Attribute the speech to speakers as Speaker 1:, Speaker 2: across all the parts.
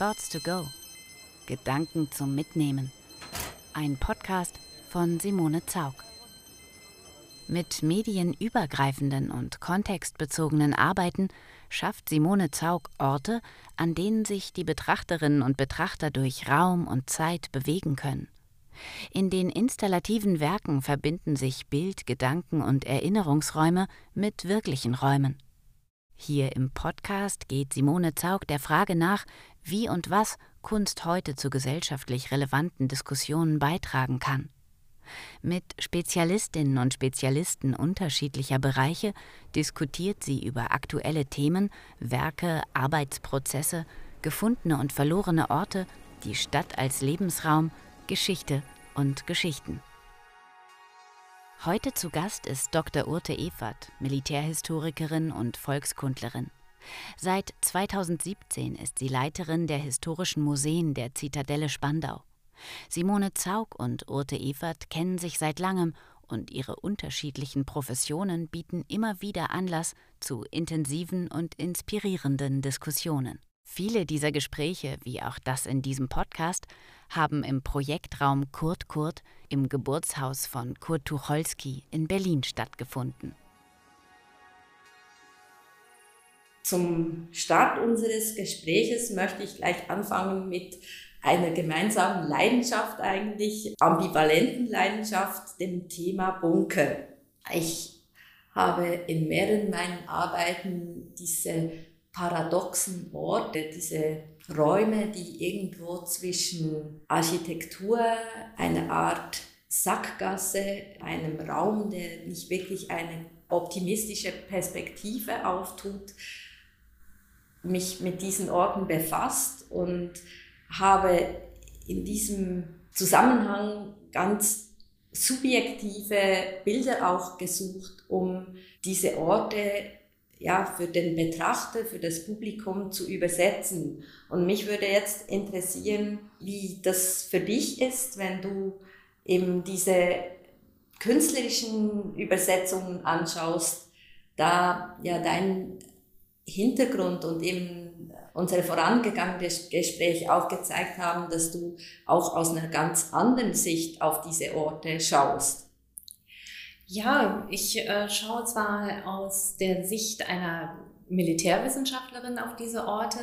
Speaker 1: Thoughts to Go. Gedanken zum Mitnehmen. Ein Podcast von Simone Zaug. Mit medienübergreifenden und kontextbezogenen Arbeiten schafft Simone Zaug Orte, an denen sich die Betrachterinnen und Betrachter durch Raum und Zeit bewegen können. In den installativen Werken verbinden sich Bild, Gedanken und Erinnerungsräume mit wirklichen Räumen. Hier im Podcast geht Simone Zaug der Frage nach, wie und was Kunst heute zu gesellschaftlich relevanten Diskussionen beitragen kann. Mit Spezialistinnen und Spezialisten unterschiedlicher Bereiche diskutiert sie über aktuelle Themen, Werke, Arbeitsprozesse, gefundene und verlorene Orte, die Stadt als Lebensraum, Geschichte und Geschichten. Heute zu Gast ist Dr. Urte Evert, Militärhistorikerin und Volkskundlerin. Seit 2017 ist sie Leiterin der historischen Museen der Zitadelle Spandau. Simone Zaug und Urte Evert kennen sich seit langem und ihre unterschiedlichen Professionen bieten immer wieder Anlass zu intensiven und inspirierenden Diskussionen. Viele dieser Gespräche, wie auch das in diesem Podcast, haben im Projektraum Kurt Kurt im Geburtshaus von Kurt Tucholsky in Berlin stattgefunden.
Speaker 2: Zum Start unseres Gespräches möchte ich gleich anfangen mit einer gemeinsamen Leidenschaft eigentlich, ambivalenten Leidenschaft, dem Thema Bunker. Ich habe in mehreren meinen Arbeiten diese paradoxen Orte, diese Räume, die irgendwo zwischen Architektur, einer Art Sackgasse, einem Raum, der nicht wirklich eine optimistische Perspektive auftut, mich mit diesen Orten befasst und habe in diesem Zusammenhang ganz subjektive Bilder auch gesucht, um diese Orte ja, für den Betrachter, für das Publikum zu übersetzen. Und mich würde jetzt interessieren, wie das für dich ist, wenn du eben diese künstlerischen Übersetzungen anschaust, da ja dein Hintergrund und eben unsere vorangegangenen Gespräche auch gezeigt haben, dass du auch aus einer ganz anderen Sicht auf diese Orte schaust.
Speaker 3: Ja, ich äh, schaue zwar aus der Sicht einer Militärwissenschaftlerin auf diese Orte,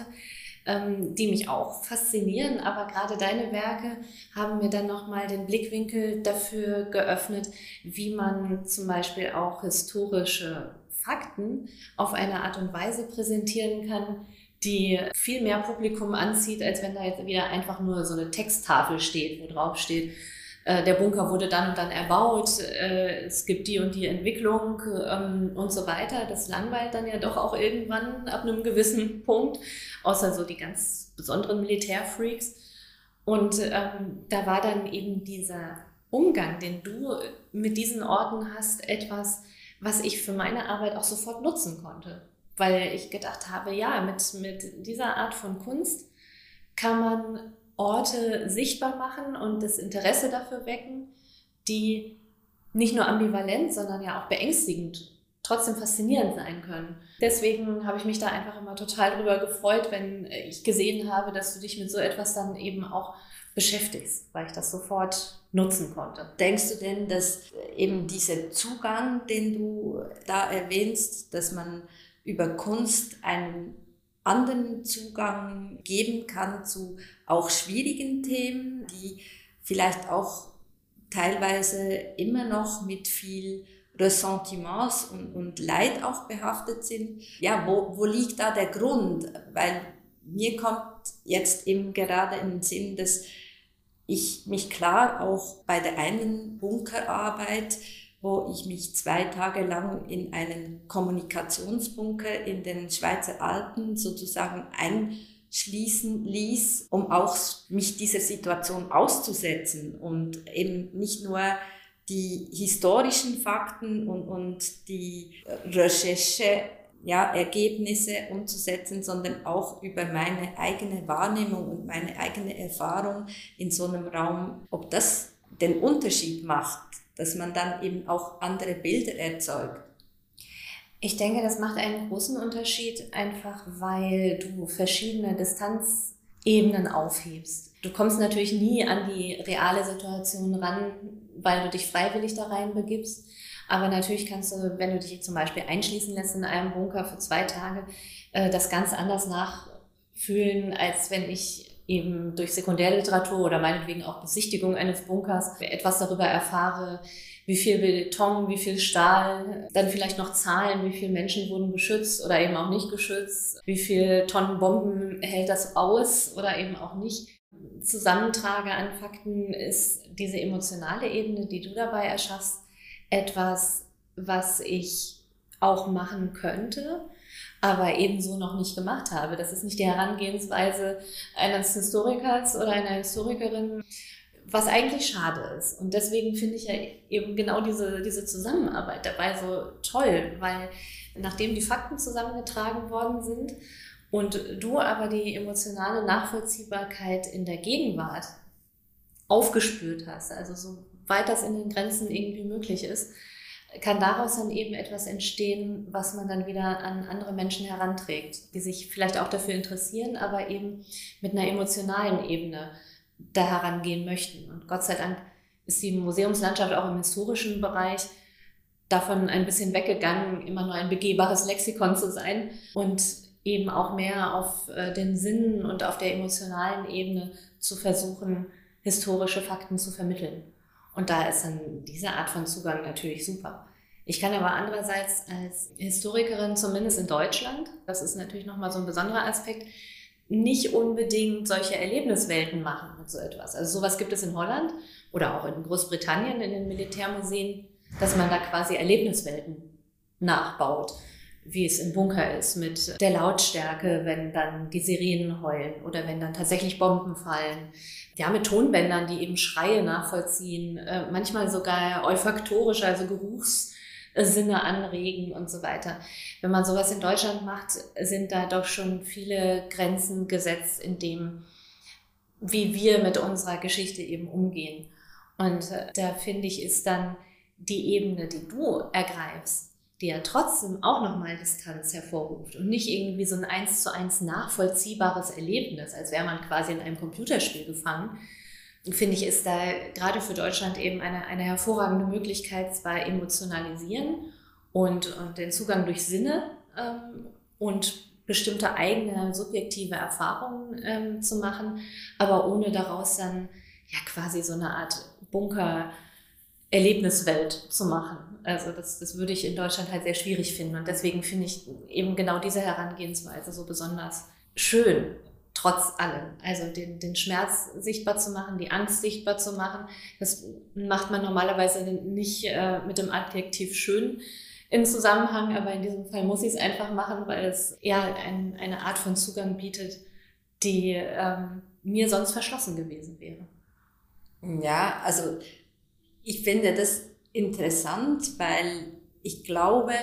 Speaker 3: ähm, die mich auch faszinieren, aber gerade deine Werke haben mir dann nochmal den Blickwinkel dafür geöffnet, wie man zum Beispiel auch historische Fakten auf eine Art und Weise präsentieren kann, die viel mehr Publikum anzieht, als wenn da jetzt wieder einfach nur so eine Texttafel steht, wo drauf steht, äh, der Bunker wurde dann und dann erbaut, äh, es gibt die und die Entwicklung ähm, und so weiter. Das langweilt dann ja doch auch irgendwann ab einem gewissen Punkt, außer so die ganz besonderen Militärfreaks. Und ähm, da war dann eben dieser Umgang, den du mit diesen Orten hast, etwas, was ich für meine Arbeit auch sofort nutzen konnte. Weil ich gedacht habe, ja, mit, mit dieser Art von Kunst kann man Orte sichtbar machen und das Interesse dafür wecken, die nicht nur ambivalent, sondern ja auch beängstigend trotzdem faszinierend sein können. Deswegen habe ich mich da einfach immer total drüber gefreut, wenn ich gesehen habe, dass du dich mit so etwas dann eben auch beschäftigst, weil ich das sofort nutzen konnte.
Speaker 2: Denkst du denn, dass eben dieser Zugang, den du da erwähnst, dass man über Kunst einen anderen Zugang geben kann zu auch schwierigen Themen, die vielleicht auch teilweise immer noch mit viel Ressentiments und, und Leid auch behaftet sind. Ja, wo, wo liegt da der Grund? Weil mir kommt jetzt eben gerade in den Sinn, dass ich mich klar auch bei der einen Bunkerarbeit wo ich mich zwei Tage lang in einen Kommunikationsbunker in den Schweizer Alpen sozusagen einschließen ließ, um auch mich dieser Situation auszusetzen und eben nicht nur die historischen Fakten und, und die Recherche ja, Ergebnisse umzusetzen, sondern auch über meine eigene Wahrnehmung und meine eigene Erfahrung in so einem Raum, ob das den Unterschied macht dass man dann eben auch andere Bilder erzeugt.
Speaker 3: Ich denke, das macht einen großen Unterschied, einfach weil du verschiedene Distanzebenen Ebenen aufhebst. Du kommst natürlich nie an die reale Situation ran, weil du dich freiwillig da rein begibst. Aber natürlich kannst du, wenn du dich zum Beispiel einschließen lässt in einem Bunker für zwei Tage, äh, das ganz anders nachfühlen, als wenn ich eben durch Sekundärliteratur oder meinetwegen auch Besichtigung eines Bunkers etwas darüber erfahre, wie viel Beton, wie viel Stahl, dann vielleicht noch Zahlen, wie viele Menschen wurden geschützt oder eben auch nicht geschützt, wie viel Tonnen Bomben hält das aus oder eben auch nicht. Zusammentrage an Fakten ist diese emotionale Ebene, die du dabei erschaffst, etwas, was ich auch machen könnte, aber ebenso noch nicht gemacht habe. Das ist nicht die Herangehensweise eines Historikers oder einer Historikerin, was eigentlich schade ist. Und deswegen finde ich ja eben genau diese, diese Zusammenarbeit dabei so toll, weil nachdem die Fakten zusammengetragen worden sind und du aber die emotionale Nachvollziehbarkeit in der Gegenwart aufgespürt hast, also so weit das in den Grenzen irgendwie möglich ist, kann daraus dann eben etwas entstehen, was man dann wieder an andere Menschen heranträgt, die sich vielleicht auch dafür interessieren, aber eben mit einer emotionalen Ebene da herangehen möchten. Und Gott sei Dank ist die Museumslandschaft auch im historischen Bereich davon ein bisschen weggegangen, immer nur ein begehbares Lexikon zu sein und eben auch mehr auf äh, den Sinnen und auf der emotionalen Ebene zu versuchen, historische Fakten zu vermitteln. Und da ist dann diese Art von Zugang natürlich super. Ich kann aber andererseits als Historikerin, zumindest in Deutschland, das ist natürlich nochmal so ein besonderer Aspekt, nicht unbedingt solche Erlebniswelten machen mit so etwas. Also sowas gibt es in Holland oder auch in Großbritannien in den Militärmuseen, dass man da quasi Erlebniswelten nachbaut wie es im Bunker ist, mit der Lautstärke, wenn dann die Sirenen heulen oder wenn dann tatsächlich Bomben fallen. Ja, mit Tonbändern, die eben Schreie nachvollziehen, äh, manchmal sogar olfaktorisch, also Geruchssinne anregen und so weiter. Wenn man sowas in Deutschland macht, sind da doch schon viele Grenzen gesetzt, in dem, wie wir mit unserer Geschichte eben umgehen. Und äh, da finde ich, ist dann die Ebene, die du ergreifst, die ja trotzdem auch nochmal Distanz hervorruft und nicht irgendwie so ein eins zu eins nachvollziehbares Erlebnis, als wäre man quasi in einem Computerspiel gefangen, finde ich, ist da gerade für Deutschland eben eine, eine hervorragende Möglichkeit, zwar emotionalisieren und, und den Zugang durch Sinne ähm, und bestimmte eigene subjektive Erfahrungen ähm, zu machen, aber ohne daraus dann ja quasi so eine Art Bunker Erlebniswelt zu machen. Also das, das würde ich in Deutschland halt sehr schwierig finden. Und deswegen finde ich eben genau diese Herangehensweise so besonders schön, trotz allem. Also den, den Schmerz sichtbar zu machen, die Angst sichtbar zu machen, das macht man normalerweise nicht äh, mit dem Adjektiv schön in Zusammenhang, aber in diesem Fall muss ich es einfach machen, weil es eher ein, eine Art von Zugang bietet, die ähm, mir sonst verschlossen gewesen wäre.
Speaker 2: Ja, also ich finde das interessant, weil ich glaube,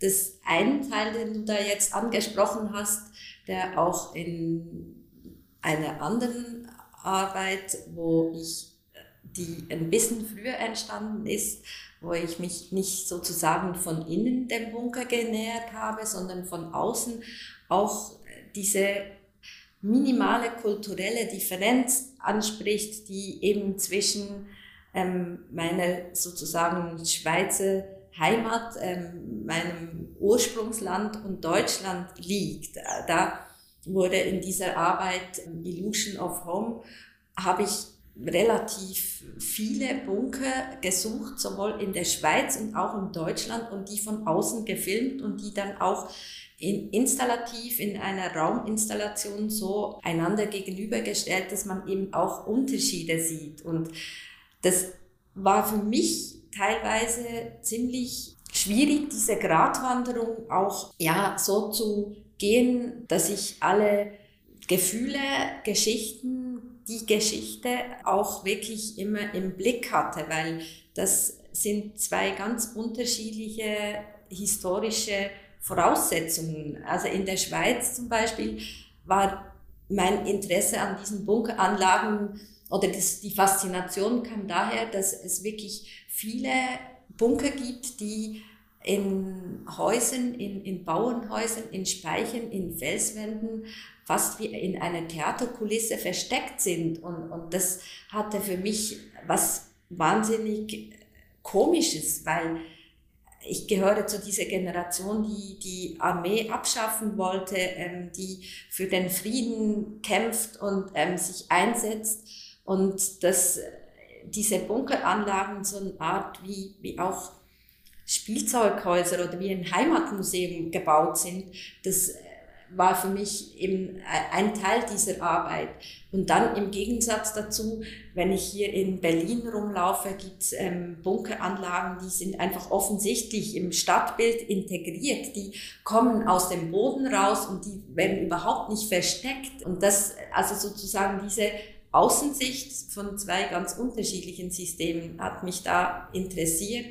Speaker 2: dass ein Teil, den du da jetzt angesprochen hast, der auch in einer anderen Arbeit, wo ich, die ein bisschen früher entstanden ist, wo ich mich nicht sozusagen von innen dem Bunker genähert habe, sondern von außen auch diese minimale kulturelle Differenz anspricht, die eben zwischen ähm, meiner sozusagen Schweizer Heimat, ähm, meinem Ursprungsland und Deutschland liegt. Äh, da wurde in dieser Arbeit ähm, Illusion of Home, habe ich relativ viele Bunker gesucht, sowohl in der Schweiz und auch in Deutschland und die von außen gefilmt und die dann auch in, installativ in einer Rauminstallation so einander gegenübergestellt, dass man eben auch Unterschiede sieht. Und das war für mich teilweise ziemlich schwierig, diese Gratwanderung auch ja so zu gehen, dass ich alle Gefühle, Geschichten, die Geschichte auch wirklich immer im Blick hatte, weil das sind zwei ganz unterschiedliche historische Voraussetzungen. Also in der Schweiz zum Beispiel war mein Interesse an diesen Bunkeranlagen oder das, die Faszination kam daher, dass es wirklich viele Bunker gibt, die in Häusern, in, in Bauernhäusern, in Speichen, in Felswänden fast wie in einer Theaterkulisse versteckt sind. Und, und das hatte für mich was wahnsinnig Komisches, weil ich gehöre zu dieser Generation, die die Armee abschaffen wollte, ähm, die für den Frieden kämpft und ähm, sich einsetzt und dass diese Bunkeranlagen so eine Art wie, wie auch Spielzeughäuser oder wie ein Heimatmuseum gebaut sind, das war für mich eben ein Teil dieser Arbeit. Und dann im Gegensatz dazu, wenn ich hier in Berlin rumlaufe, gibt es ähm, Bunkeranlagen, die sind einfach offensichtlich im Stadtbild integriert. Die kommen aus dem Boden raus und die werden überhaupt nicht versteckt. Und das, also sozusagen diese Außensicht von zwei ganz unterschiedlichen Systemen hat mich da interessiert.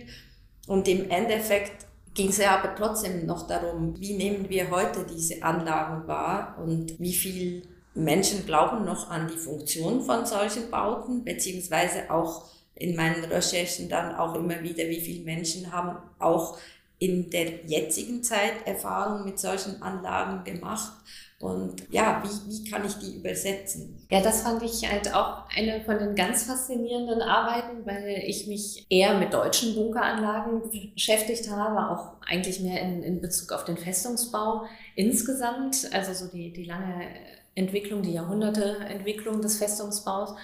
Speaker 2: Und im Endeffekt ging es ja aber trotzdem noch darum, wie nehmen wir heute diese Anlagen wahr und wie viel Menschen glauben noch an die Funktion von solchen Bauten, beziehungsweise auch in meinen Recherchen dann auch immer wieder, wie viele Menschen haben auch in der jetzigen Zeit Erfahrungen mit solchen Anlagen gemacht und ja, wie, wie kann ich die übersetzen?
Speaker 3: Ja, das fand ich halt auch eine von den ganz faszinierenden Arbeiten, weil ich mich eher mit deutschen Bunkeranlagen beschäftigt habe, auch eigentlich mehr in, in Bezug auf den Festungsbau insgesamt, also so die, die lange Entwicklung, die Jahrhunderteentwicklung des Festungsbaus.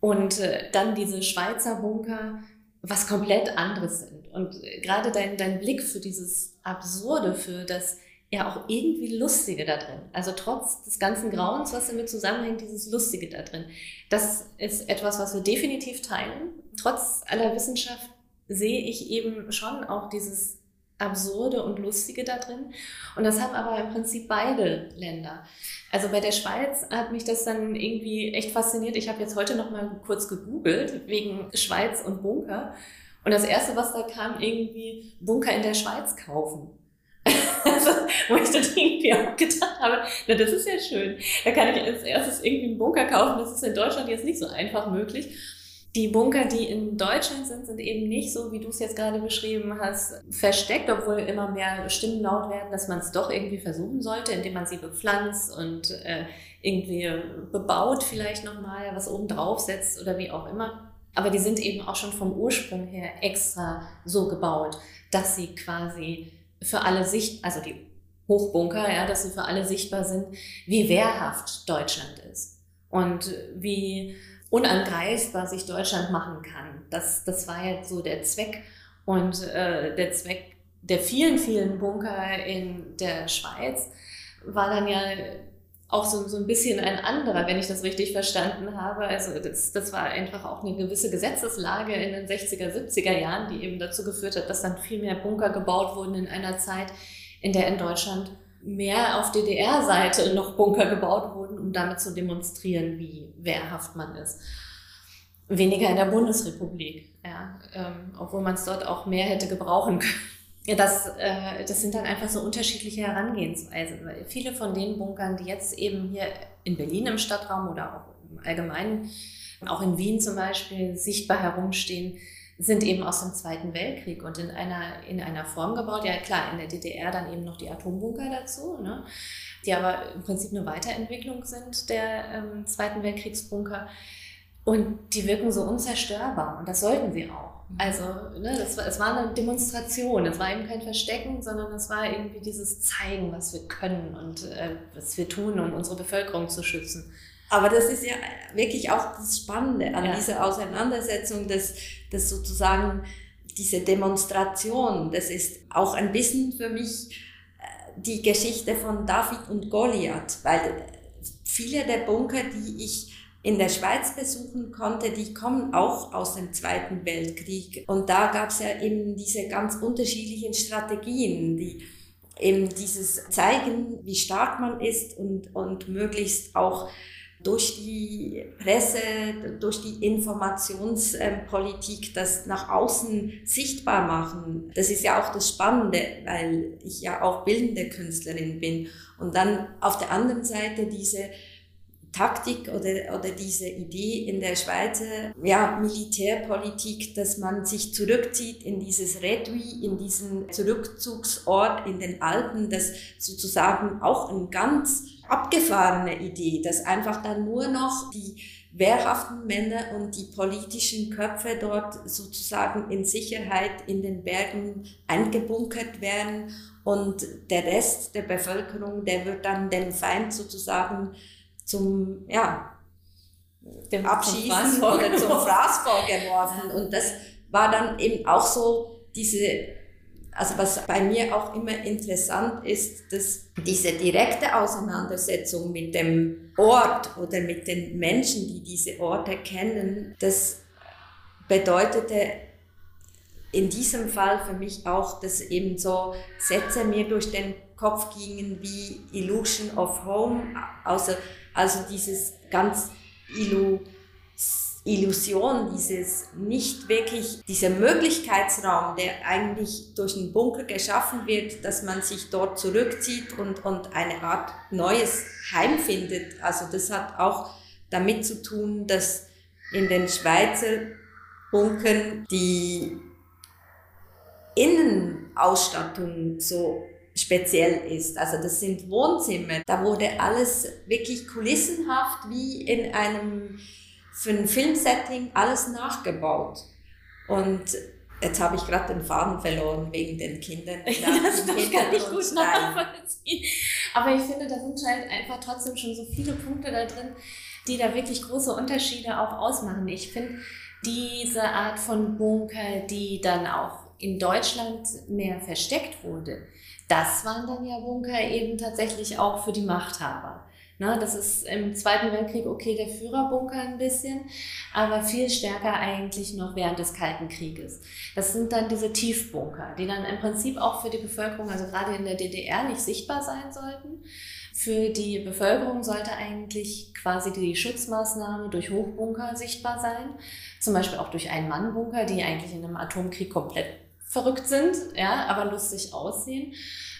Speaker 3: Und äh, dann diese Schweizer Bunker, was komplett anderes sind. Und äh, gerade dein, dein Blick für dieses Absurde, für das ja auch irgendwie Lustige da drin. Also trotz des ganzen Grauens, was damit zusammenhängt, dieses Lustige da drin. Das ist etwas, was wir definitiv teilen. Trotz aller Wissenschaft sehe ich eben schon auch dieses Absurde und Lustige da drin. Und das haben aber im Prinzip beide Länder. Also bei der Schweiz hat mich das dann irgendwie echt fasziniert. Ich habe jetzt heute noch mal kurz gegoogelt wegen Schweiz und Bunker. Und das erste, was da kam, irgendwie Bunker in der Schweiz kaufen. Also, wo ich dann irgendwie auch gedacht habe, na, das ist ja schön. Da kann ich als erstes irgendwie einen Bunker kaufen. Das ist in Deutschland jetzt nicht so einfach möglich. Die Bunker, die in Deutschland sind, sind eben nicht so, wie du es jetzt gerade beschrieben hast, versteckt, obwohl immer mehr Stimmen laut werden, dass man es doch irgendwie versuchen sollte, indem man sie bepflanzt und äh, irgendwie bebaut vielleicht nochmal, was oben drauf setzt oder wie auch immer. Aber die sind eben auch schon vom Ursprung her extra so gebaut, dass sie quasi für alle sicht, also die Hochbunker, ja, dass sie für alle sichtbar sind, wie wehrhaft Deutschland ist und wie unangreifbar sich Deutschland machen kann. Das, das war jetzt so der Zweck und äh, der Zweck der vielen, vielen Bunker in der Schweiz war dann ja auch so, so ein bisschen ein anderer, wenn ich das richtig verstanden habe. Also das, das war einfach auch eine gewisse Gesetzeslage in den 60er, 70er Jahren, die eben dazu geführt hat, dass dann viel mehr Bunker gebaut wurden in einer Zeit, in der in Deutschland mehr auf DDR-Seite noch Bunker gebaut wurden, um damit zu demonstrieren, wie wehrhaft man ist. Weniger in der Bundesrepublik, ja, ähm, obwohl man es dort auch mehr hätte gebrauchen können. Das, äh, das sind dann einfach so unterschiedliche Herangehensweisen. Weil viele von den Bunkern, die jetzt eben hier in Berlin im Stadtraum oder auch im Allgemeinen, auch in Wien zum Beispiel, sichtbar herumstehen, sind eben aus dem Zweiten Weltkrieg und in einer, in einer Form gebaut. Ja, klar, in der DDR dann eben noch die Atombunker dazu, ne? die aber im Prinzip eine Weiterentwicklung sind der ähm, Zweiten Weltkriegsbunker. Und die wirken so unzerstörbar und das sollten sie auch. Mhm. Also, ne, das war, es war eine Demonstration, es war eben kein Verstecken, sondern es war irgendwie dieses Zeigen, was wir können und äh, was wir tun, um unsere Bevölkerung zu schützen.
Speaker 2: Aber das ist ja wirklich auch das Spannende an ja. dieser Auseinandersetzung, dass, dass sozusagen diese Demonstration, das ist auch ein bisschen für mich äh, die Geschichte von David und Goliath, weil viele der Bunker, die ich in der Schweiz besuchen konnte, die kommen auch aus dem Zweiten Weltkrieg. Und da gab es ja eben diese ganz unterschiedlichen Strategien, die eben dieses zeigen, wie stark man ist und, und möglichst auch durch die Presse, durch die Informationspolitik das nach außen sichtbar machen. Das ist ja auch das Spannende, weil ich ja auch bildende Künstlerin bin. Und dann auf der anderen Seite diese Taktik oder, oder diese Idee in der Schweizer ja, Militärpolitik, dass man sich zurückzieht in dieses Redui, in diesen Zurückzugsort in den Alpen, das sozusagen auch eine ganz abgefahrene Idee, dass einfach dann nur noch die wehrhaften Männer und die politischen Köpfe dort sozusagen in Sicherheit in den Bergen eingebunkert werden. Und der Rest der Bevölkerung, der wird dann dem Feind sozusagen zum, ja, dem Abschießen oder zum Fraß vorgeworfen. Und das war dann eben auch so diese, also was bei mir auch immer interessant ist, dass diese direkte Auseinandersetzung mit dem Ort oder mit den Menschen, die diese Orte kennen, das bedeutete in diesem Fall für mich auch, dass eben so Sätze mir durch den Kopf gingen wie Illusion of Home, also, also dieses ganz Illu Illusion, dieses nicht wirklich, dieser Möglichkeitsraum, der eigentlich durch einen Bunker geschaffen wird, dass man sich dort zurückzieht und, und eine Art neues Heim findet. Also das hat auch damit zu tun, dass in den Schweizer Bunkern die Innenausstattung so speziell ist. Also das sind Wohnzimmer. Da wurde alles wirklich kulissenhaft wie in einem für ein Filmsetting alles nachgebaut. Und jetzt habe ich gerade den Faden verloren wegen den Kindern.
Speaker 3: Das kann ich gut nachvollziehen. Aber ich finde, da sind halt einfach trotzdem schon so viele Punkte da drin, die da wirklich große Unterschiede auch ausmachen. Ich finde diese Art von Bunker, die dann auch in Deutschland mehr versteckt wurde, das waren dann ja Bunker eben tatsächlich auch für die Machthaber. Na, das ist im Zweiten Weltkrieg okay der Führerbunker ein bisschen, aber viel stärker eigentlich noch während des Kalten Krieges. Das sind dann diese Tiefbunker, die dann im Prinzip auch für die Bevölkerung, also gerade in der DDR, nicht sichtbar sein sollten. Für die Bevölkerung sollte eigentlich quasi die Schutzmaßnahme durch Hochbunker sichtbar sein. Zum Beispiel auch durch Ein-Mann-Bunker, die eigentlich in einem Atomkrieg komplett verrückt sind, ja, aber lustig aussehen.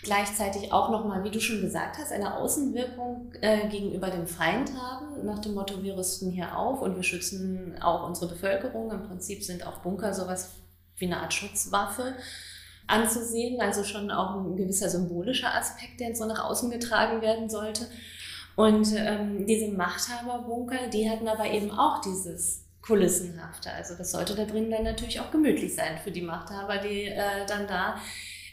Speaker 3: Gleichzeitig auch nochmal, wie du schon gesagt hast, eine Außenwirkung äh, gegenüber dem Feind haben, nach dem Motto, wir rüsten hier auf und wir schützen auch unsere Bevölkerung. Im Prinzip sind auch Bunker sowas wie eine Art Schutzwaffe anzusehen, also schon auch ein gewisser symbolischer Aspekt, der so nach außen getragen werden sollte. Und ähm, diese Machthaberbunker, die hatten aber eben auch dieses kulissenhafter. Also das sollte da drin dann natürlich auch gemütlich sein für die Machthaber, die äh, dann da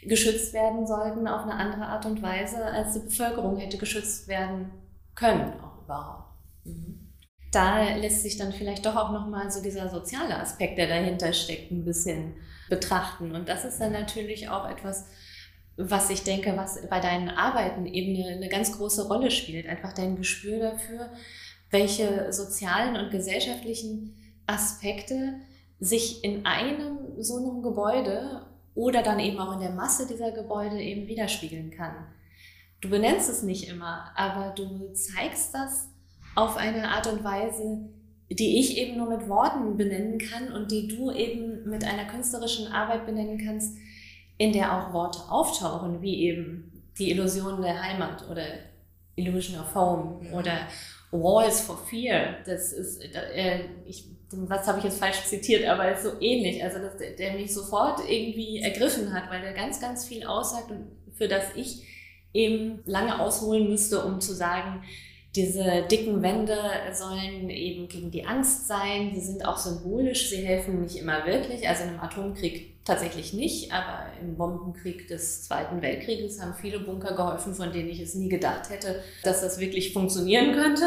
Speaker 3: geschützt werden sollten auf eine andere Art und Weise, als die Bevölkerung hätte geschützt werden können, auch überhaupt. Mhm. Da lässt sich dann vielleicht doch auch nochmal so dieser soziale Aspekt, der dahinter steckt, ein bisschen betrachten. Und das ist dann natürlich auch etwas, was ich denke, was bei deinen Arbeiten eben eine, eine ganz große Rolle spielt. Einfach dein Gespür dafür, welche sozialen und gesellschaftlichen Aspekte sich in einem so einem Gebäude oder dann eben auch in der Masse dieser Gebäude eben widerspiegeln kann. Du benennst es nicht immer, aber du zeigst das auf eine Art und Weise, die ich eben nur mit Worten benennen kann und die du eben mit einer künstlerischen Arbeit benennen kannst, in der auch Worte auftauchen, wie eben die Illusion der Heimat oder Illusion of Home oder Walls for Fear. Das ist, äh, ich was habe ich jetzt falsch zitiert, aber ist so ähnlich, also dass der, der mich sofort irgendwie ergriffen hat, weil der ganz, ganz viel aussagt und für das ich eben lange ausholen müsste, um zu sagen, diese dicken Wände sollen eben gegen die Angst sein. Sie sind auch symbolisch. Sie helfen nicht immer wirklich. Also im Atomkrieg tatsächlich nicht, aber im Bombenkrieg des Zweiten Weltkrieges haben viele Bunker geholfen, von denen ich es nie gedacht hätte, dass das wirklich funktionieren könnte.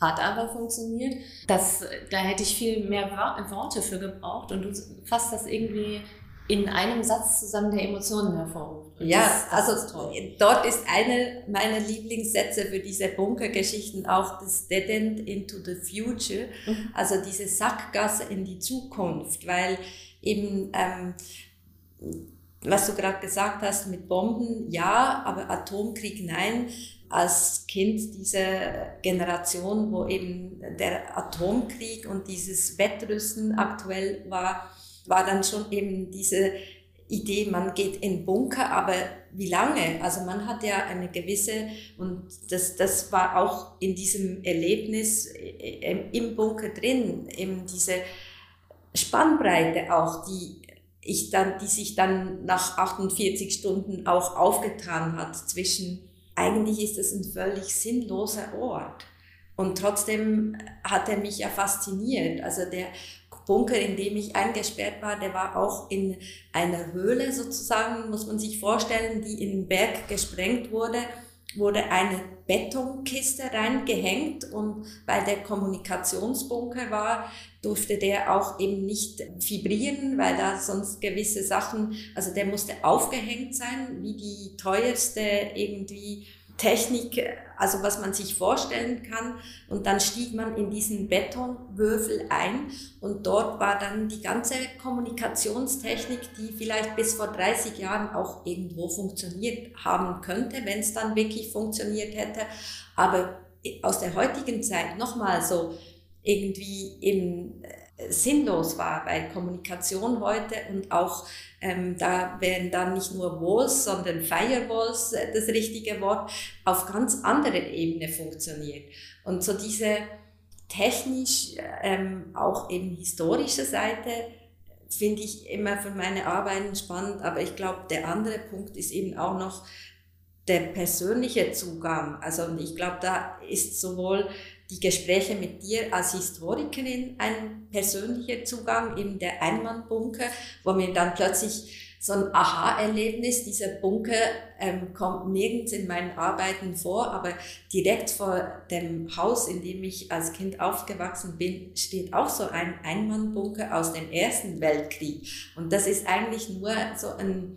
Speaker 3: Hat aber funktioniert. Das, da hätte ich viel mehr Worte für gebraucht und du fasst das irgendwie in einem Satz zusammen der Emotionen hervorruft.
Speaker 2: Und ja, das, das also ist dort ist eine meiner Lieblingssätze für diese Bunkergeschichten auch das Dead End into the Future, mhm. also diese Sackgasse in die Zukunft, weil eben, ähm, was du gerade gesagt hast mit Bomben, ja, aber Atomkrieg nein. Als Kind dieser Generation, wo eben der Atomkrieg und dieses Wettrüsten aktuell war, war dann schon eben diese Idee, man geht in Bunker, aber wie lange? Also man hat ja eine gewisse, und das, das war auch in diesem Erlebnis äh, im Bunker drin, eben diese Spannbreite auch, die ich dann, die sich dann nach 48 Stunden auch aufgetan hat zwischen, eigentlich ist es ein völlig sinnloser Ort. Und trotzdem hat er mich ja fasziniert. Also der Bunker, in dem ich eingesperrt war, der war auch in einer Höhle sozusagen, muss man sich vorstellen, die in den Berg gesprengt wurde wurde eine Betonkiste reingehängt und weil der Kommunikationsbunker war, durfte der auch eben nicht vibrieren, weil da sonst gewisse Sachen, also der musste aufgehängt sein, wie die teuerste irgendwie Technik, also was man sich vorstellen kann. Und dann stieg man in diesen Betonwürfel ein und dort war dann die ganze Kommunikationstechnik, die vielleicht bis vor 30 Jahren auch irgendwo funktioniert haben könnte, wenn es dann wirklich funktioniert hätte. Aber aus der heutigen Zeit nochmal so irgendwie eben äh, sinnlos war, weil Kommunikation heute und auch ähm, da wären dann nicht nur Walls, sondern Firewalls äh, das richtige Wort, auf ganz anderer Ebene funktioniert. Und so diese technisch, ähm, auch eben historische Seite, finde ich immer für meine Arbeiten spannend, aber ich glaube, der andere Punkt ist eben auch noch der persönliche Zugang. Also ich glaube, da ist sowohl die Gespräche mit dir als Historikerin ein persönlicher Zugang, eben der Einmannbunker, wo mir dann plötzlich so ein Aha-Erlebnis, dieser Bunker ähm, kommt nirgends in meinen Arbeiten vor, aber direkt vor dem Haus, in dem ich als Kind aufgewachsen bin, steht auch so ein Einmannbunker aus dem Ersten Weltkrieg. Und das ist eigentlich nur so eine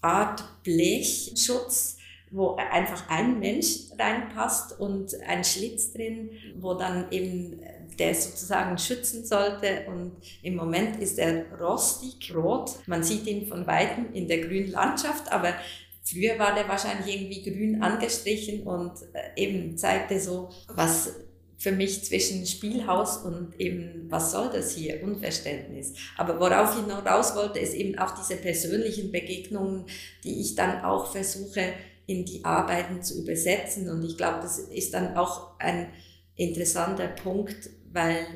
Speaker 2: Art Blechschutz, wo einfach ein Mensch reinpasst und ein Schlitz drin, wo dann eben der sozusagen schützen sollte. Und im Moment ist er rostig rot. Man sieht ihn von weitem in der grünen Landschaft, aber früher war der wahrscheinlich irgendwie grün angestrichen und äh, eben zeigte so, was für mich zwischen Spielhaus und eben, was soll das hier, Unverständnis. Aber worauf ich noch raus wollte, ist eben auch diese persönlichen Begegnungen, die ich dann auch versuche, in die Arbeiten zu übersetzen. Und ich glaube, das ist dann auch ein interessanter Punkt, weil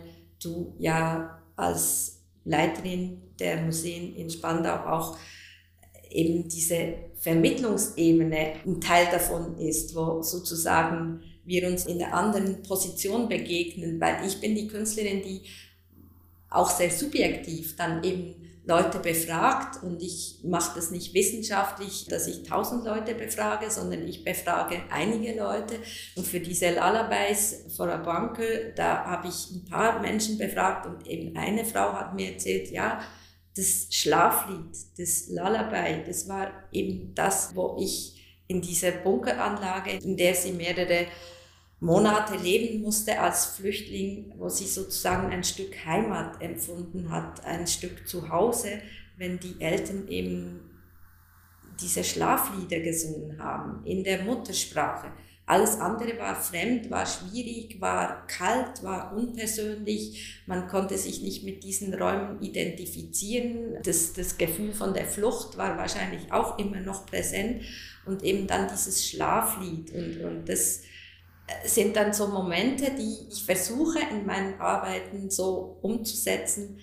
Speaker 2: du ja als Leiterin der Museen in Spandau auch eben diese Vermittlungsebene ein Teil davon ist, wo sozusagen wir uns in einer anderen Position begegnen, weil ich bin die Künstlerin, die auch sehr subjektiv dann eben Leute befragt und ich mache das nicht wissenschaftlich, dass ich tausend Leute befrage, sondern ich befrage einige Leute. Und für diese Lullabies vor der Bank, da habe ich ein paar Menschen befragt und eben eine Frau hat mir erzählt, ja, das Schlaflied, das Lullaby, das war eben das, wo ich in dieser Bunkeranlage, in der sie mehrere Monate leben musste als Flüchtling, wo sie sozusagen ein Stück Heimat empfunden hat, ein Stück Zuhause, wenn die Eltern eben diese Schlaflieder gesungen haben in der Muttersprache. Alles andere war fremd, war schwierig, war kalt, war unpersönlich. Man konnte sich nicht mit diesen Räumen identifizieren. Das, das Gefühl von der Flucht war wahrscheinlich auch immer noch präsent. Und eben dann dieses Schlaflied. Und, und das, sind dann so Momente, die ich versuche in meinen Arbeiten so umzusetzen,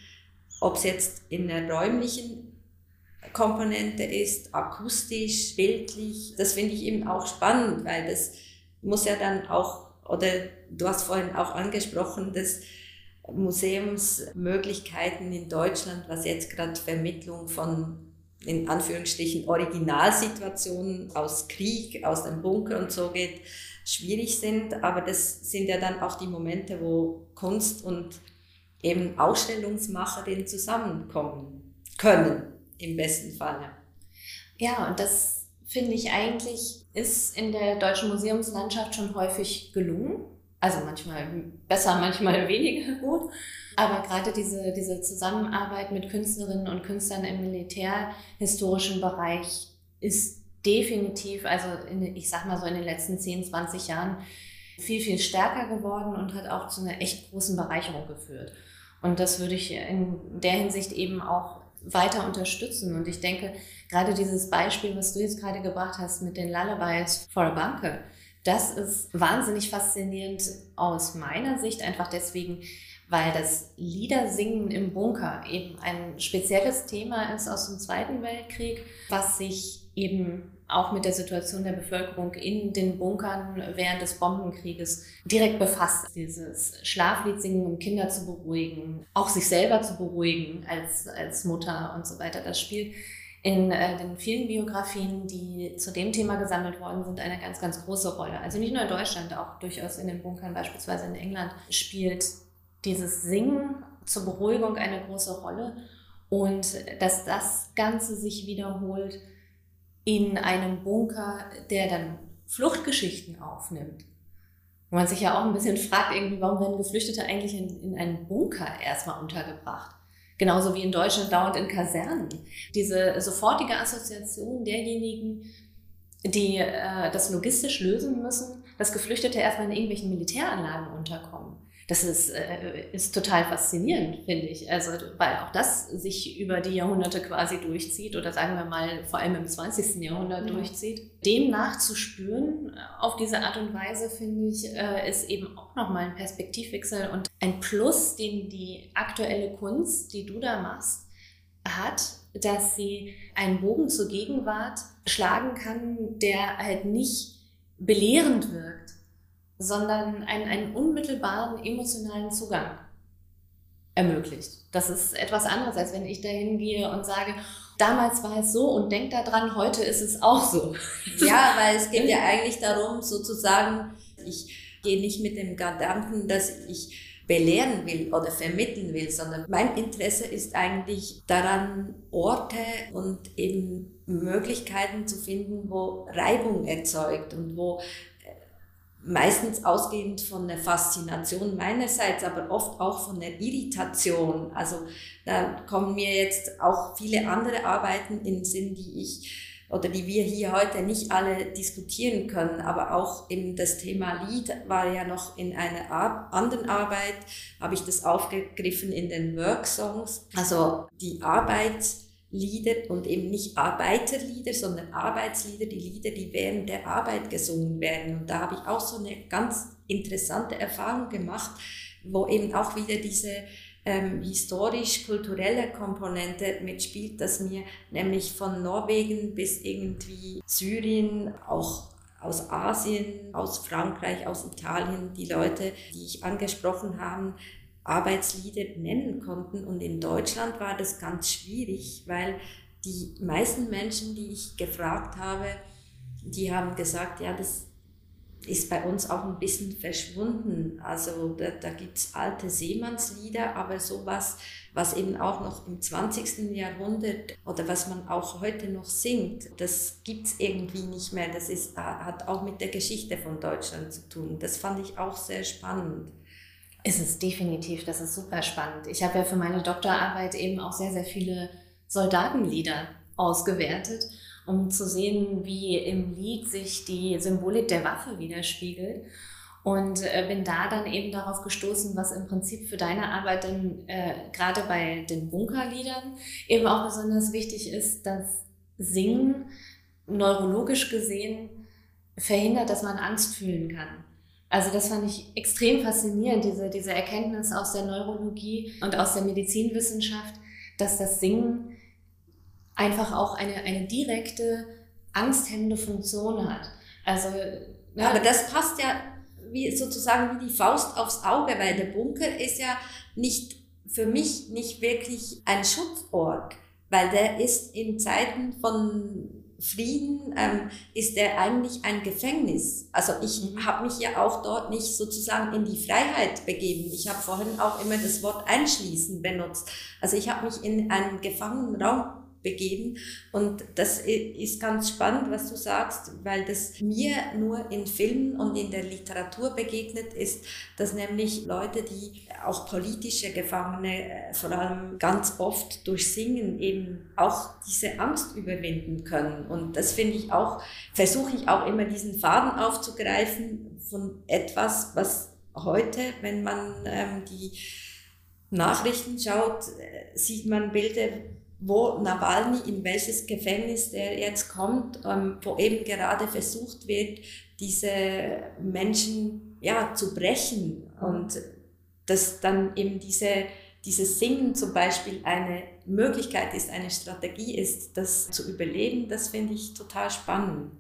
Speaker 2: ob es jetzt in der räumlichen Komponente ist, akustisch, bildlich. Das finde ich eben auch spannend, weil das muss ja dann auch, oder du hast vorhin auch angesprochen, dass Museumsmöglichkeiten in Deutschland, was jetzt gerade Vermittlung von in Anführungsstrichen Originalsituationen aus Krieg, aus dem Bunker und so geht, schwierig sind, aber das sind ja dann auch die Momente, wo Kunst und eben Ausstellungsmacherin zusammenkommen können, im besten Falle.
Speaker 3: Ja, und das finde ich eigentlich ist in der deutschen Museumslandschaft schon häufig gelungen. Also manchmal besser, manchmal weniger gut. Aber gerade diese, diese Zusammenarbeit mit Künstlerinnen und Künstlern im militärhistorischen Bereich ist definitiv, also in, ich sag mal so in den letzten 10, 20 Jahren viel, viel stärker geworden und hat auch zu einer echt großen Bereicherung geführt. Und das würde ich in der Hinsicht eben auch weiter unterstützen. Und ich denke, gerade dieses Beispiel, was du jetzt gerade gebracht hast mit den Lullabies for a Bunker, das ist wahnsinnig faszinierend aus meiner Sicht, einfach deswegen, weil das Liedersingen im Bunker eben ein spezielles Thema ist aus dem Zweiten Weltkrieg, was sich eben auch mit der Situation der Bevölkerung in den Bunkern während des Bombenkrieges direkt befasst. Dieses Schlaflied singen, um Kinder zu beruhigen, auch sich selber zu beruhigen als, als Mutter und so weiter. Das spielt in äh, den vielen Biografien, die zu dem Thema gesammelt worden sind, eine ganz, ganz große Rolle. Also nicht nur in Deutschland, auch durchaus in den Bunkern, beispielsweise in England, spielt dieses Singen zur Beruhigung eine große Rolle. Und dass das Ganze sich wiederholt, in einem Bunker, der dann Fluchtgeschichten aufnimmt. Wo man sich ja auch ein bisschen fragt, irgendwie, warum werden Geflüchtete eigentlich in, in einen Bunker erstmal untergebracht? Genauso wie in Deutschland dauernd in Kasernen. Diese sofortige Assoziation derjenigen, die äh, das logistisch lösen müssen, dass Geflüchtete erstmal in irgendwelchen Militäranlagen unterkommen. Das ist, äh, ist total faszinierend, finde ich. Also, weil auch das sich über die Jahrhunderte quasi durchzieht oder sagen wir mal vor allem im 20. Jahrhundert ja. durchzieht. Dem nachzuspüren äh, auf diese Art und Weise, finde ich, äh, ist eben auch nochmal ein Perspektivwechsel und ein Plus, den die aktuelle Kunst, die du da machst, hat, dass sie einen Bogen zur Gegenwart schlagen kann, der halt nicht belehrend wirkt, sondern einen, einen unmittelbaren emotionalen Zugang ermöglicht. Das ist etwas anderes, als wenn ich dahin gehe und sage, damals war es so und denk daran, heute ist es auch so.
Speaker 2: Ja, weil es geht ja eigentlich darum, sozusagen, ich gehe nicht mit dem Gedanken, dass ich belehren will oder vermitteln will, sondern mein Interesse ist eigentlich daran, Orte und eben Möglichkeiten zu finden, wo Reibung erzeugt und wo meistens ausgehend von der Faszination meinerseits, aber oft auch von der Irritation. Also da kommen mir jetzt auch viele andere Arbeiten in den Sinn, die ich oder die wir hier heute nicht alle diskutieren können, aber auch eben das Thema Lied war ja noch in einer Ar anderen Arbeit, habe ich das aufgegriffen in den Worksongs. Also die Arbeit Lieder und eben nicht Arbeiterlieder, sondern Arbeitslieder, die Lieder, die während der Arbeit gesungen werden. Und da habe ich auch so eine ganz interessante Erfahrung gemacht, wo eben auch wieder diese ähm, historisch-kulturelle Komponente mitspielt, dass mir nämlich von Norwegen bis irgendwie Syrien, auch aus Asien, aus Frankreich, aus Italien, die Leute, die ich angesprochen habe, Arbeitslieder nennen konnten. Und in Deutschland war das ganz schwierig, weil die meisten Menschen, die ich gefragt habe, die haben gesagt, ja, das ist bei uns auch ein bisschen verschwunden. Also da, da gibt es alte Seemannslieder, aber sowas, was eben auch noch im 20. Jahrhundert oder was man auch heute noch singt, das gibt es irgendwie nicht mehr. Das ist, hat auch mit der Geschichte von Deutschland zu tun. Das fand ich auch sehr spannend.
Speaker 3: Ist es definitiv, das ist super spannend. Ich habe ja für meine Doktorarbeit eben auch sehr, sehr viele Soldatenlieder ausgewertet, um zu sehen, wie im Lied sich die Symbolik der Waffe widerspiegelt. Und äh, bin da dann eben darauf gestoßen, was im Prinzip für deine Arbeit dann äh, gerade bei den Bunkerliedern eben auch besonders wichtig ist, dass Singen neurologisch gesehen verhindert, dass man Angst fühlen kann. Also das fand ich extrem faszinierend, diese, diese Erkenntnis aus der Neurologie und aus der Medizinwissenschaft, dass das Singen einfach auch eine, eine direkte angsthemmende Funktion hat. Also,
Speaker 2: ja. Aber das passt ja wie, sozusagen wie die Faust aufs Auge, weil der Bunker ist ja nicht für mich nicht wirklich ein Schutzort, weil der ist in Zeiten von Frieden ähm, ist er eigentlich ein Gefängnis. Also ich mhm. habe mich ja auch dort nicht sozusagen in die Freiheit begeben. Ich habe vorhin auch immer das Wort einschließen benutzt. Also ich habe mich in einen gefangenen Raum begeben. Und das ist ganz spannend, was du sagst, weil das mir nur in Filmen und in der Literatur begegnet ist, dass nämlich Leute, die auch politische Gefangene äh, vor allem ganz oft durch Singen eben auch diese Angst überwinden können. Und das finde ich auch, versuche ich auch immer diesen Faden aufzugreifen von etwas, was heute, wenn man ähm, die Nachrichten schaut, äh, sieht man Bilder wo Nawalny, in welches Gefängnis der jetzt kommt, ähm, wo eben gerade versucht wird, diese Menschen ja, zu brechen und dass dann eben diese, dieses Singen zum Beispiel eine Möglichkeit ist, eine Strategie ist, das zu überleben, das finde ich total spannend.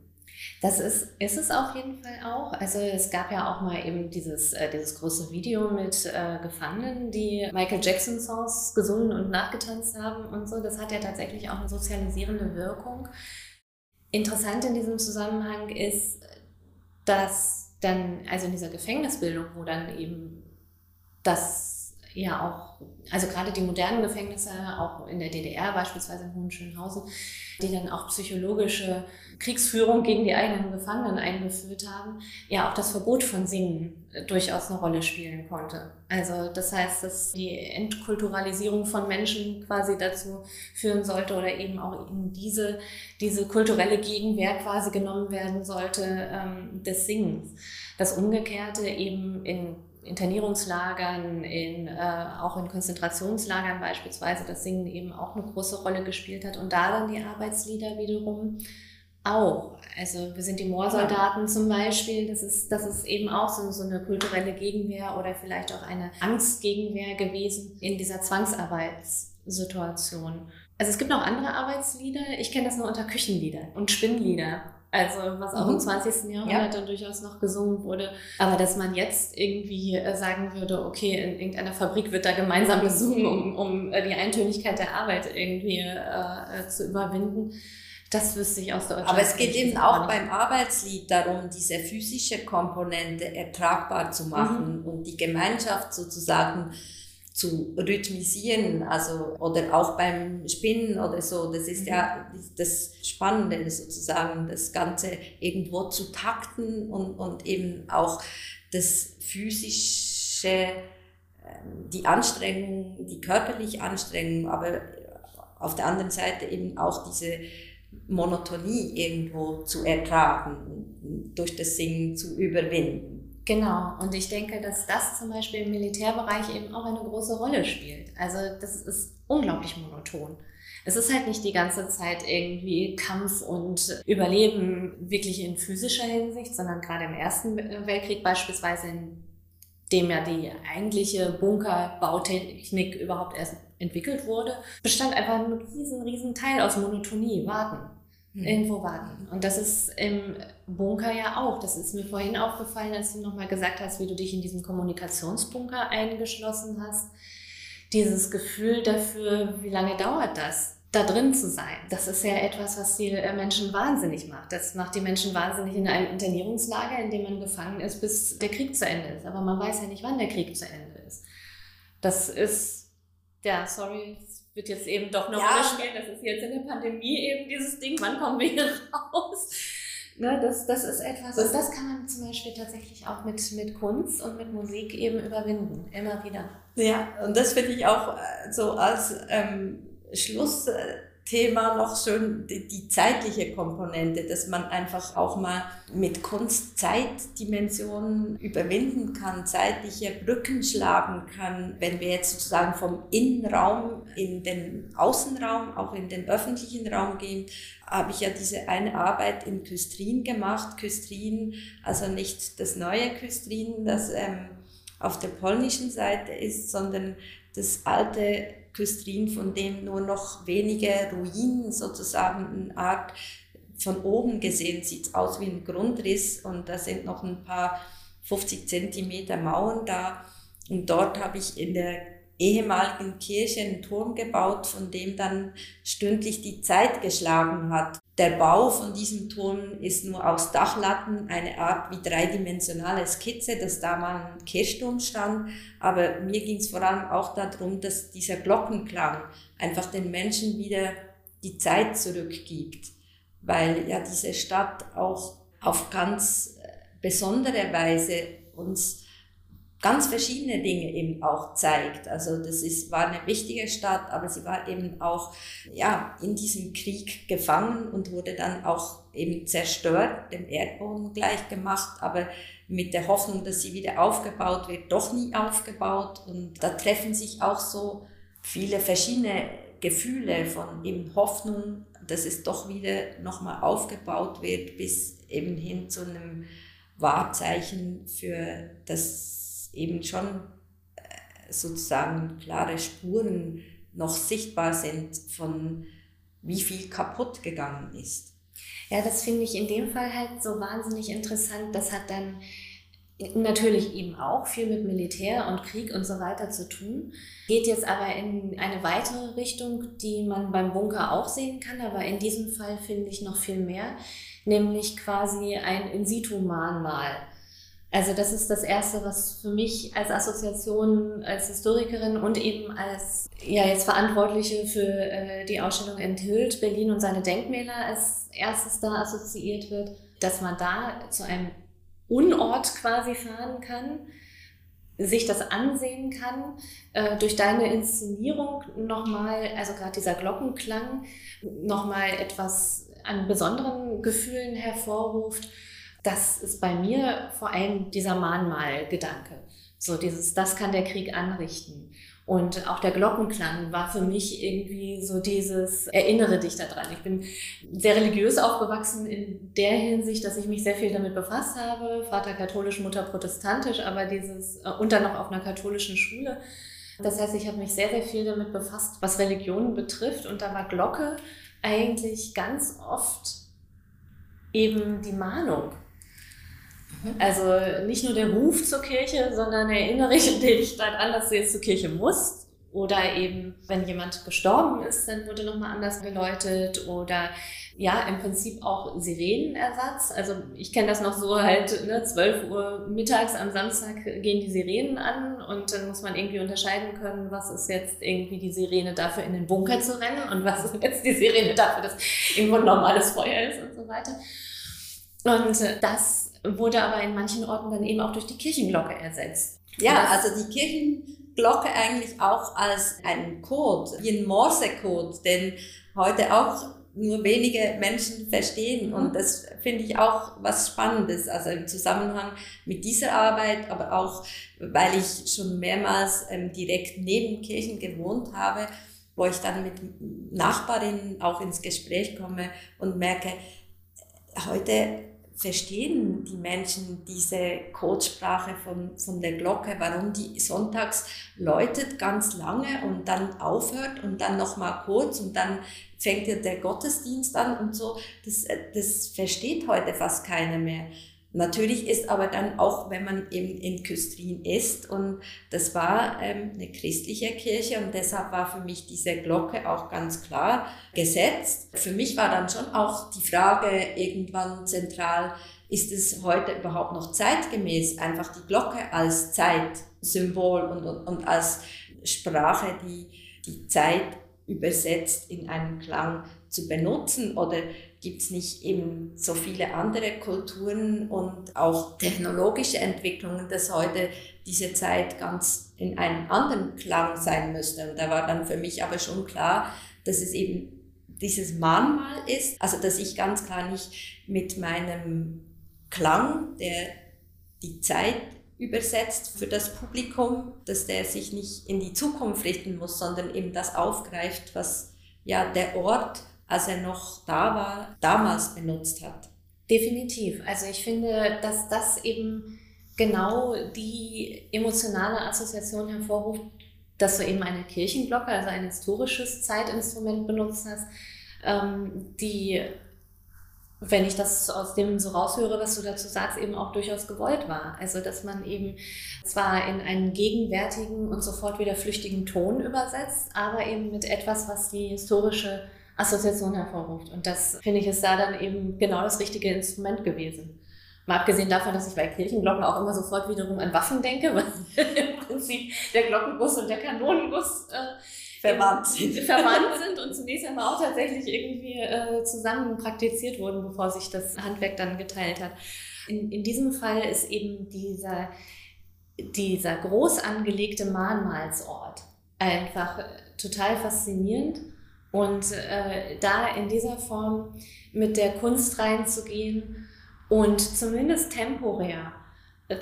Speaker 3: Das ist, ist es auf jeden Fall auch. Also es gab ja auch mal eben dieses, äh, dieses große Video mit äh, Gefangenen, die Michael Jackson Songs gesungen und nachgetanzt haben und so. Das hat ja tatsächlich auch eine sozialisierende Wirkung. Interessant in diesem Zusammenhang ist, dass dann, also in dieser Gefängnisbildung, wo dann eben das ja auch, also gerade die modernen Gefängnisse, auch in der DDR beispielsweise in Hohenschönhausen, die dann auch psychologische Kriegsführung gegen die eigenen Gefangenen eingeführt haben, ja auch das Verbot von Singen durchaus eine Rolle spielen konnte. Also das heißt, dass die Entkulturalisierung von Menschen quasi dazu führen sollte oder eben auch in diese, diese kulturelle Gegenwehr quasi genommen werden sollte ähm, des Singens. Das Umgekehrte eben in Internierungslagern, in, äh, auch in Konzentrationslagern beispielsweise, das Singen eben auch eine große Rolle gespielt hat und da dann die Arbeitslieder wiederum auch. Also wir sind die Moorsoldaten zum Beispiel, das ist, das ist eben auch so, so eine kulturelle Gegenwehr oder vielleicht auch eine Angstgegenwehr gewesen in dieser Zwangsarbeitssituation. Also es gibt noch andere Arbeitslieder, ich kenne das nur unter Küchenlieder und Spinnlieder. Also was auch mhm. im 20. Jahrhundert ja. dann durchaus noch gesungen wurde. Aber dass man jetzt irgendwie äh, sagen würde, okay, in irgendeiner Fabrik wird da gemeinsam gesungen, um, um äh, die Eintönigkeit der Arbeit irgendwie äh, zu überwinden. Das wüsste ich aus Deutschland.
Speaker 2: Aber es geht eben auch beim Arbeitslied darum, diese physische Komponente ertragbar zu machen mhm. und die Gemeinschaft sozusagen zu rhythmisieren, also oder auch beim Spinnen oder so. Das ist ja mhm. das Spannende sozusagen, das Ganze irgendwo zu takten und, und eben auch das physische, ähm, die Anstrengung, die körperliche Anstrengung, aber auf der anderen Seite eben auch diese Monotonie irgendwo zu ertragen durch das Singen zu überwinden.
Speaker 3: Genau, und ich denke, dass das zum Beispiel im Militärbereich eben auch eine große Rolle spielt. Also das ist unglaublich monoton. Es ist halt nicht die ganze Zeit irgendwie Kampf und Überleben wirklich in physischer Hinsicht, sondern gerade im Ersten Weltkrieg beispielsweise, in dem ja die eigentliche Bunkerbautechnik überhaupt erst entwickelt wurde, bestand einfach ein riesen, riesen Teil aus Monotonie, Warten. Hm. irgendwo warten. Und das ist im Bunker ja auch. Das ist mir vorhin aufgefallen, als du nochmal gesagt hast, wie du dich in diesem Kommunikationsbunker eingeschlossen hast. Dieses Gefühl dafür, wie lange dauert das, da drin zu sein. Das ist ja etwas, was die äh, Menschen wahnsinnig macht. Das macht die Menschen wahnsinnig in einem Internierungslager, in dem man gefangen ist, bis der Krieg zu Ende ist. Aber man weiß ja nicht, wann der Krieg zu Ende ist. Das ist, ja, sorry, wird jetzt eben doch eine ja. Spielen. Das ist jetzt in der Pandemie eben dieses Ding. Wann kommen wir hier raus? Ne, das, das ist etwas, das, und das kann man zum Beispiel tatsächlich auch mit, mit Kunst und mit Musik eben überwinden, immer wieder.
Speaker 2: Ja, und das finde ich auch äh, so als ähm, Schluss. Äh, Thema noch schön die, die, zeitliche Komponente, dass man einfach auch mal mit Kunst Zeitdimensionen überwinden kann, zeitliche Brücken schlagen kann. Wenn wir jetzt sozusagen vom Innenraum in den Außenraum, auch in den öffentlichen Raum gehen, habe ich ja diese eine Arbeit in Küstrin gemacht. Küstrin, also nicht das neue Küstrin, das ähm, auf der polnischen Seite ist, sondern das alte Küstrin, von dem nur noch wenige Ruinen sozusagen eine Art von oben gesehen sieht aus wie ein Grundriss und da sind noch ein paar 50 Zentimeter Mauern da. Und dort habe ich in der ehemaligen Kirche einen Turm gebaut, von dem dann stündlich die Zeit geschlagen hat. Der Bau von diesem Turm ist nur aus Dachlatten, eine Art wie dreidimensionale Skizze, dass da mal ein Kirchturm stand. Aber mir ging es vor allem auch darum, dass dieser Glockenklang einfach den Menschen wieder die Zeit zurückgibt. Weil ja diese Stadt auch auf ganz äh, besondere Weise uns ganz verschiedene Dinge eben auch zeigt. Also das ist, war eine wichtige Stadt, aber sie war eben auch ja, in diesem Krieg gefangen und wurde dann auch eben zerstört, dem Erdboden gleich gemacht, aber mit der Hoffnung, dass sie wieder aufgebaut wird, doch nie aufgebaut. Und da treffen sich auch so viele verschiedene Gefühle von eben Hoffnung, dass es doch wieder nochmal aufgebaut wird, bis eben hin zu einem Wahrzeichen für das eben schon äh, sozusagen klare Spuren noch sichtbar sind von wie viel kaputt gegangen ist.
Speaker 3: Ja, das finde ich in dem Fall halt so wahnsinnig interessant. Das hat dann natürlich eben auch viel mit Militär und Krieg und so weiter zu tun. Geht jetzt aber in eine weitere Richtung, die man beim Bunker auch sehen kann, aber in diesem Fall finde ich noch viel mehr, nämlich quasi ein In-situ-Mahnmal. Also das ist das Erste, was für mich als Assoziation, als Historikerin und eben als ja jetzt Verantwortliche für äh, die Ausstellung Enthüllt Berlin und seine Denkmäler als erstes da assoziiert wird, dass man da zu einem Unort quasi fahren kann, sich das ansehen kann, äh, durch deine Inszenierung nochmal, also gerade dieser Glockenklang, nochmal etwas an besonderen Gefühlen hervorruft das ist bei mir vor allem dieser Mahnmal-Gedanke. So dieses, das kann der Krieg anrichten. Und auch der Glockenklang war für mich irgendwie so dieses, erinnere dich daran. Ich bin sehr religiös aufgewachsen in der Hinsicht, dass ich mich sehr viel damit befasst habe. Vater katholisch, Mutter protestantisch, aber dieses, äh, und dann noch auf einer katholischen Schule. Das heißt, ich habe mich sehr, sehr viel damit befasst, was Religionen betrifft. Und da war Glocke eigentlich ganz oft eben die Mahnung. Also nicht nur der Ruf zur Kirche, sondern erinnere ich dich daran, dass du jetzt zur Kirche musst. Oder eben, wenn jemand gestorben ist, dann wurde nochmal anders geläutet. Oder ja, im Prinzip auch Sirenenersatz. Also ich kenne das noch so halt, ne, 12 Uhr mittags am Samstag gehen die Sirenen an und dann muss man irgendwie unterscheiden können, was ist jetzt irgendwie die Sirene dafür, in den Bunker zu rennen und was ist jetzt die Sirene dafür, dass irgendwo ein normales Feuer ist und so weiter. Und das wurde aber in manchen Orten dann eben auch durch die Kirchenglocke ersetzt.
Speaker 2: Ja, also die Kirchenglocke eigentlich auch als ein Code, wie ein Morse-Code, den heute auch nur wenige Menschen verstehen. Und das finde ich auch was Spannendes, also im Zusammenhang mit dieser Arbeit, aber auch, weil ich schon mehrmals ähm, direkt neben Kirchen gewohnt habe, wo ich dann mit Nachbarinnen auch ins Gespräch komme und merke, heute verstehen die Menschen diese Codesprache von, von der Glocke, warum die sonntags läutet ganz lange und dann aufhört und dann nochmal kurz und dann fängt ja der Gottesdienst an und so. Das, das versteht heute fast keiner mehr. Natürlich ist aber dann auch, wenn man eben in Küstrin ist und das war ähm, eine christliche Kirche und deshalb war für mich diese Glocke auch ganz klar gesetzt. Für mich war dann schon auch die Frage irgendwann zentral, ist es heute überhaupt noch zeitgemäß, einfach die Glocke als Zeitsymbol und, und, und als Sprache, die die Zeit übersetzt in einen Klang zu benutzen oder gibt es nicht eben so viele andere Kulturen und auch technologische Entwicklungen, dass heute diese Zeit ganz in einem anderen Klang sein müsste. Und da war dann für mich aber schon klar, dass es eben dieses Mahnmal ist, also dass ich ganz klar nicht mit meinem Klang, der die Zeit übersetzt für das Publikum, dass der sich nicht in die Zukunft richten muss, sondern eben das aufgreift, was ja der Ort als er noch da war, damals benutzt hat.
Speaker 3: Definitiv. Also ich finde, dass das eben genau die emotionale Assoziation hervorruft, dass du eben eine Kirchenglocke, also ein historisches Zeitinstrument benutzt hast, ähm, die, wenn ich das aus dem so raushöre, was du dazu sagst, eben auch durchaus gewollt war. Also dass man eben zwar in einen gegenwärtigen und sofort wieder flüchtigen Ton übersetzt, aber eben mit etwas, was die historische Assoziation hervorruft. Und das finde ich ist da dann eben genau das richtige Instrument gewesen. Mal abgesehen davon, dass ich bei Kirchenglocken auch immer sofort wiederum an Waffen denke, weil im Prinzip der Glockenguss und der Kanonenguss äh, verwandt, sind. verwandt sind und zunächst einmal auch tatsächlich irgendwie äh, zusammen praktiziert wurden, bevor sich das Handwerk dann geteilt hat. In, in diesem Fall ist eben dieser, dieser groß angelegte Mahnmalsort einfach total faszinierend und äh, da in dieser Form mit der Kunst reinzugehen und zumindest temporär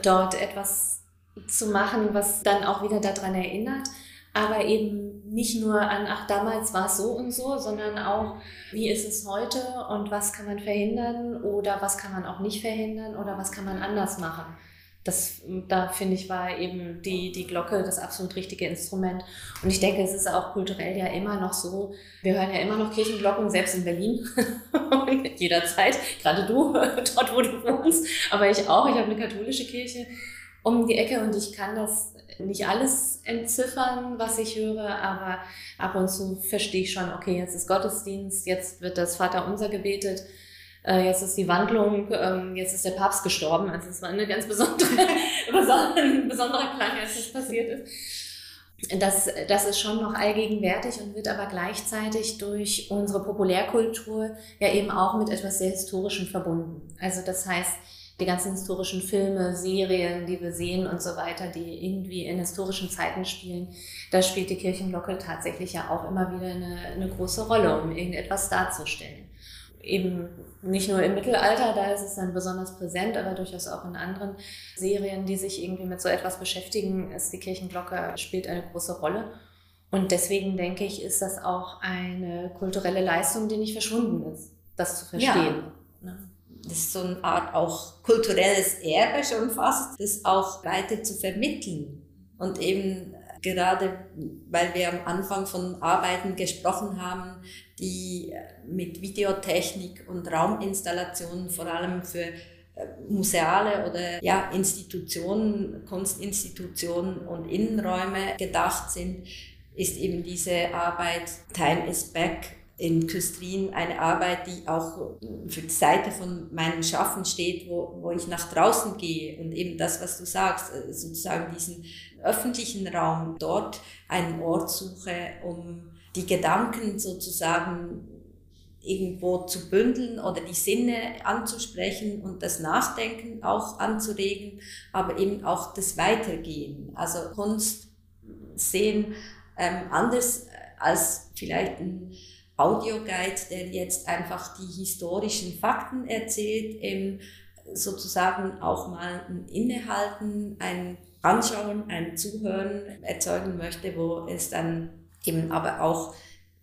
Speaker 3: dort etwas zu machen, was dann auch wieder daran erinnert, aber eben nicht nur an, ach, damals war es so und so, sondern auch, wie ist es heute und was kann man verhindern oder was kann man auch nicht verhindern oder was kann man anders machen. Das, da finde ich, war eben die, die Glocke das absolut richtige Instrument. Und ich denke, es ist auch kulturell ja immer noch so. Wir hören ja immer noch Kirchenglocken, selbst in Berlin. Jederzeit. Gerade du, dort, wo du wohnst. Aber ich auch. Ich habe eine katholische Kirche um die Ecke und ich kann das nicht alles entziffern, was ich höre, aber ab und zu verstehe ich schon, okay, jetzt ist Gottesdienst, jetzt wird das Vaterunser gebetet, äh, jetzt ist die Wandlung, ähm, jetzt ist der Papst gestorben. Also es war eine ganz besondere, ein besonderer Klang, als das passiert ist. Das, das ist schon noch allgegenwärtig und wird aber gleichzeitig durch unsere Populärkultur ja eben auch mit etwas sehr Historischem verbunden. Also das heißt, die ganzen historischen Filme, Serien, die wir sehen und so weiter, die irgendwie in historischen Zeiten spielen, da spielt die Kirchenglocke tatsächlich ja auch immer wieder eine, eine große Rolle, um irgendetwas darzustellen. Eben nicht nur im Mittelalter, da ist es dann besonders präsent, aber durchaus auch in anderen Serien, die sich irgendwie mit so etwas beschäftigen, ist die Kirchenglocke spielt eine große Rolle. Und deswegen denke ich, ist das auch eine kulturelle Leistung, die nicht verschwunden ist, das zu verstehen. Ja. Ne?
Speaker 2: das ist so eine Art auch kulturelles Erbe schon fast, das auch weiter zu vermitteln. Und eben gerade, weil wir am Anfang von Arbeiten gesprochen haben, die mit Videotechnik und Rauminstallationen vor allem für äh, museale oder ja, Institutionen, Kunstinstitutionen und Innenräume gedacht sind, ist eben diese Arbeit Time is Back in Küstrin eine Arbeit, die auch für die Seite von meinem Schaffen steht, wo, wo ich nach draußen gehe und eben das, was du sagst, äh, sozusagen diesen öffentlichen Raum dort einen Ort suche, um die Gedanken sozusagen irgendwo zu bündeln oder die Sinne anzusprechen und das Nachdenken auch anzuregen, aber eben auch das Weitergehen. Also Kunst sehen ähm, anders als vielleicht ein Audioguide, der jetzt einfach die historischen Fakten erzählt, sozusagen auch mal ein Innehalten, ein Anschauen, ein Zuhören erzeugen möchte, wo es dann eben aber auch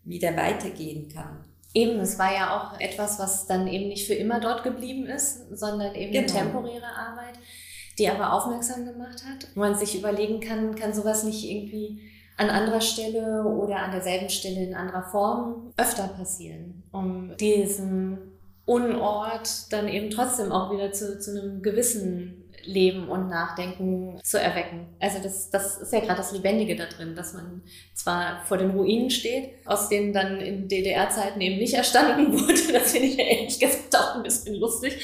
Speaker 2: wieder weitergehen kann.
Speaker 3: Eben, es war ja auch etwas, was dann eben nicht für immer dort geblieben ist, sondern eben genau. eine temporäre Arbeit, die aber aufmerksam gemacht hat. Wo man sich überlegen kann, kann sowas nicht irgendwie an anderer Stelle oder an derselben Stelle in anderer Form öfter passieren, um diesen Unort dann eben trotzdem auch wieder zu, zu einem gewissen Leben und Nachdenken zu erwecken. Also das, das ist ja gerade das Lebendige da drin, dass man zwar vor den Ruinen steht, aus denen dann in DDR-Zeiten eben nicht erstanden wurde, das finde ich ja ehrlich gesagt auch ein bisschen lustig,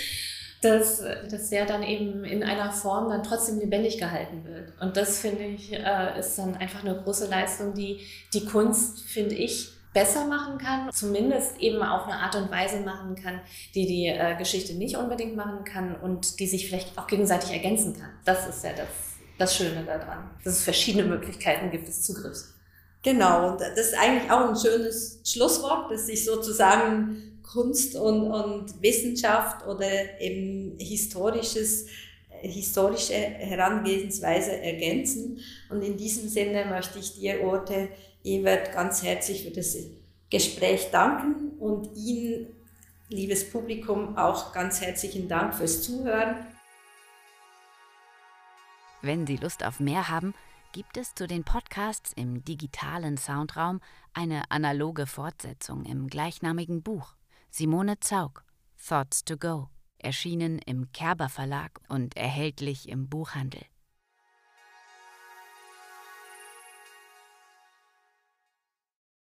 Speaker 3: dass, dass der dann eben in einer Form dann trotzdem lebendig gehalten wird. Und das finde ich, äh, ist dann einfach eine große Leistung, die die Kunst, finde ich, besser machen kann, zumindest eben auf eine Art und Weise machen kann, die die äh, Geschichte nicht unbedingt machen kann und die sich vielleicht auch gegenseitig ergänzen kann. Das ist ja das, das Schöne daran, dass es verschiedene Möglichkeiten gibt des Zugriffs.
Speaker 2: Genau, das ist eigentlich auch ein schönes Schlusswort, dass sich sozusagen Kunst und, und Wissenschaft oder eben historisches, historische Herangehensweise ergänzen. Und in diesem Sinne möchte ich dir, Orte Ewert, ganz herzlich für das Gespräch danken und Ihnen, liebes Publikum, auch ganz herzlichen Dank fürs Zuhören.
Speaker 1: Wenn Sie Lust auf mehr haben, gibt es zu den Podcasts im digitalen Soundraum eine analoge Fortsetzung im gleichnamigen Buch. Simone Zaug, Thoughts to Go, erschienen im Kerber Verlag und erhältlich im Buchhandel.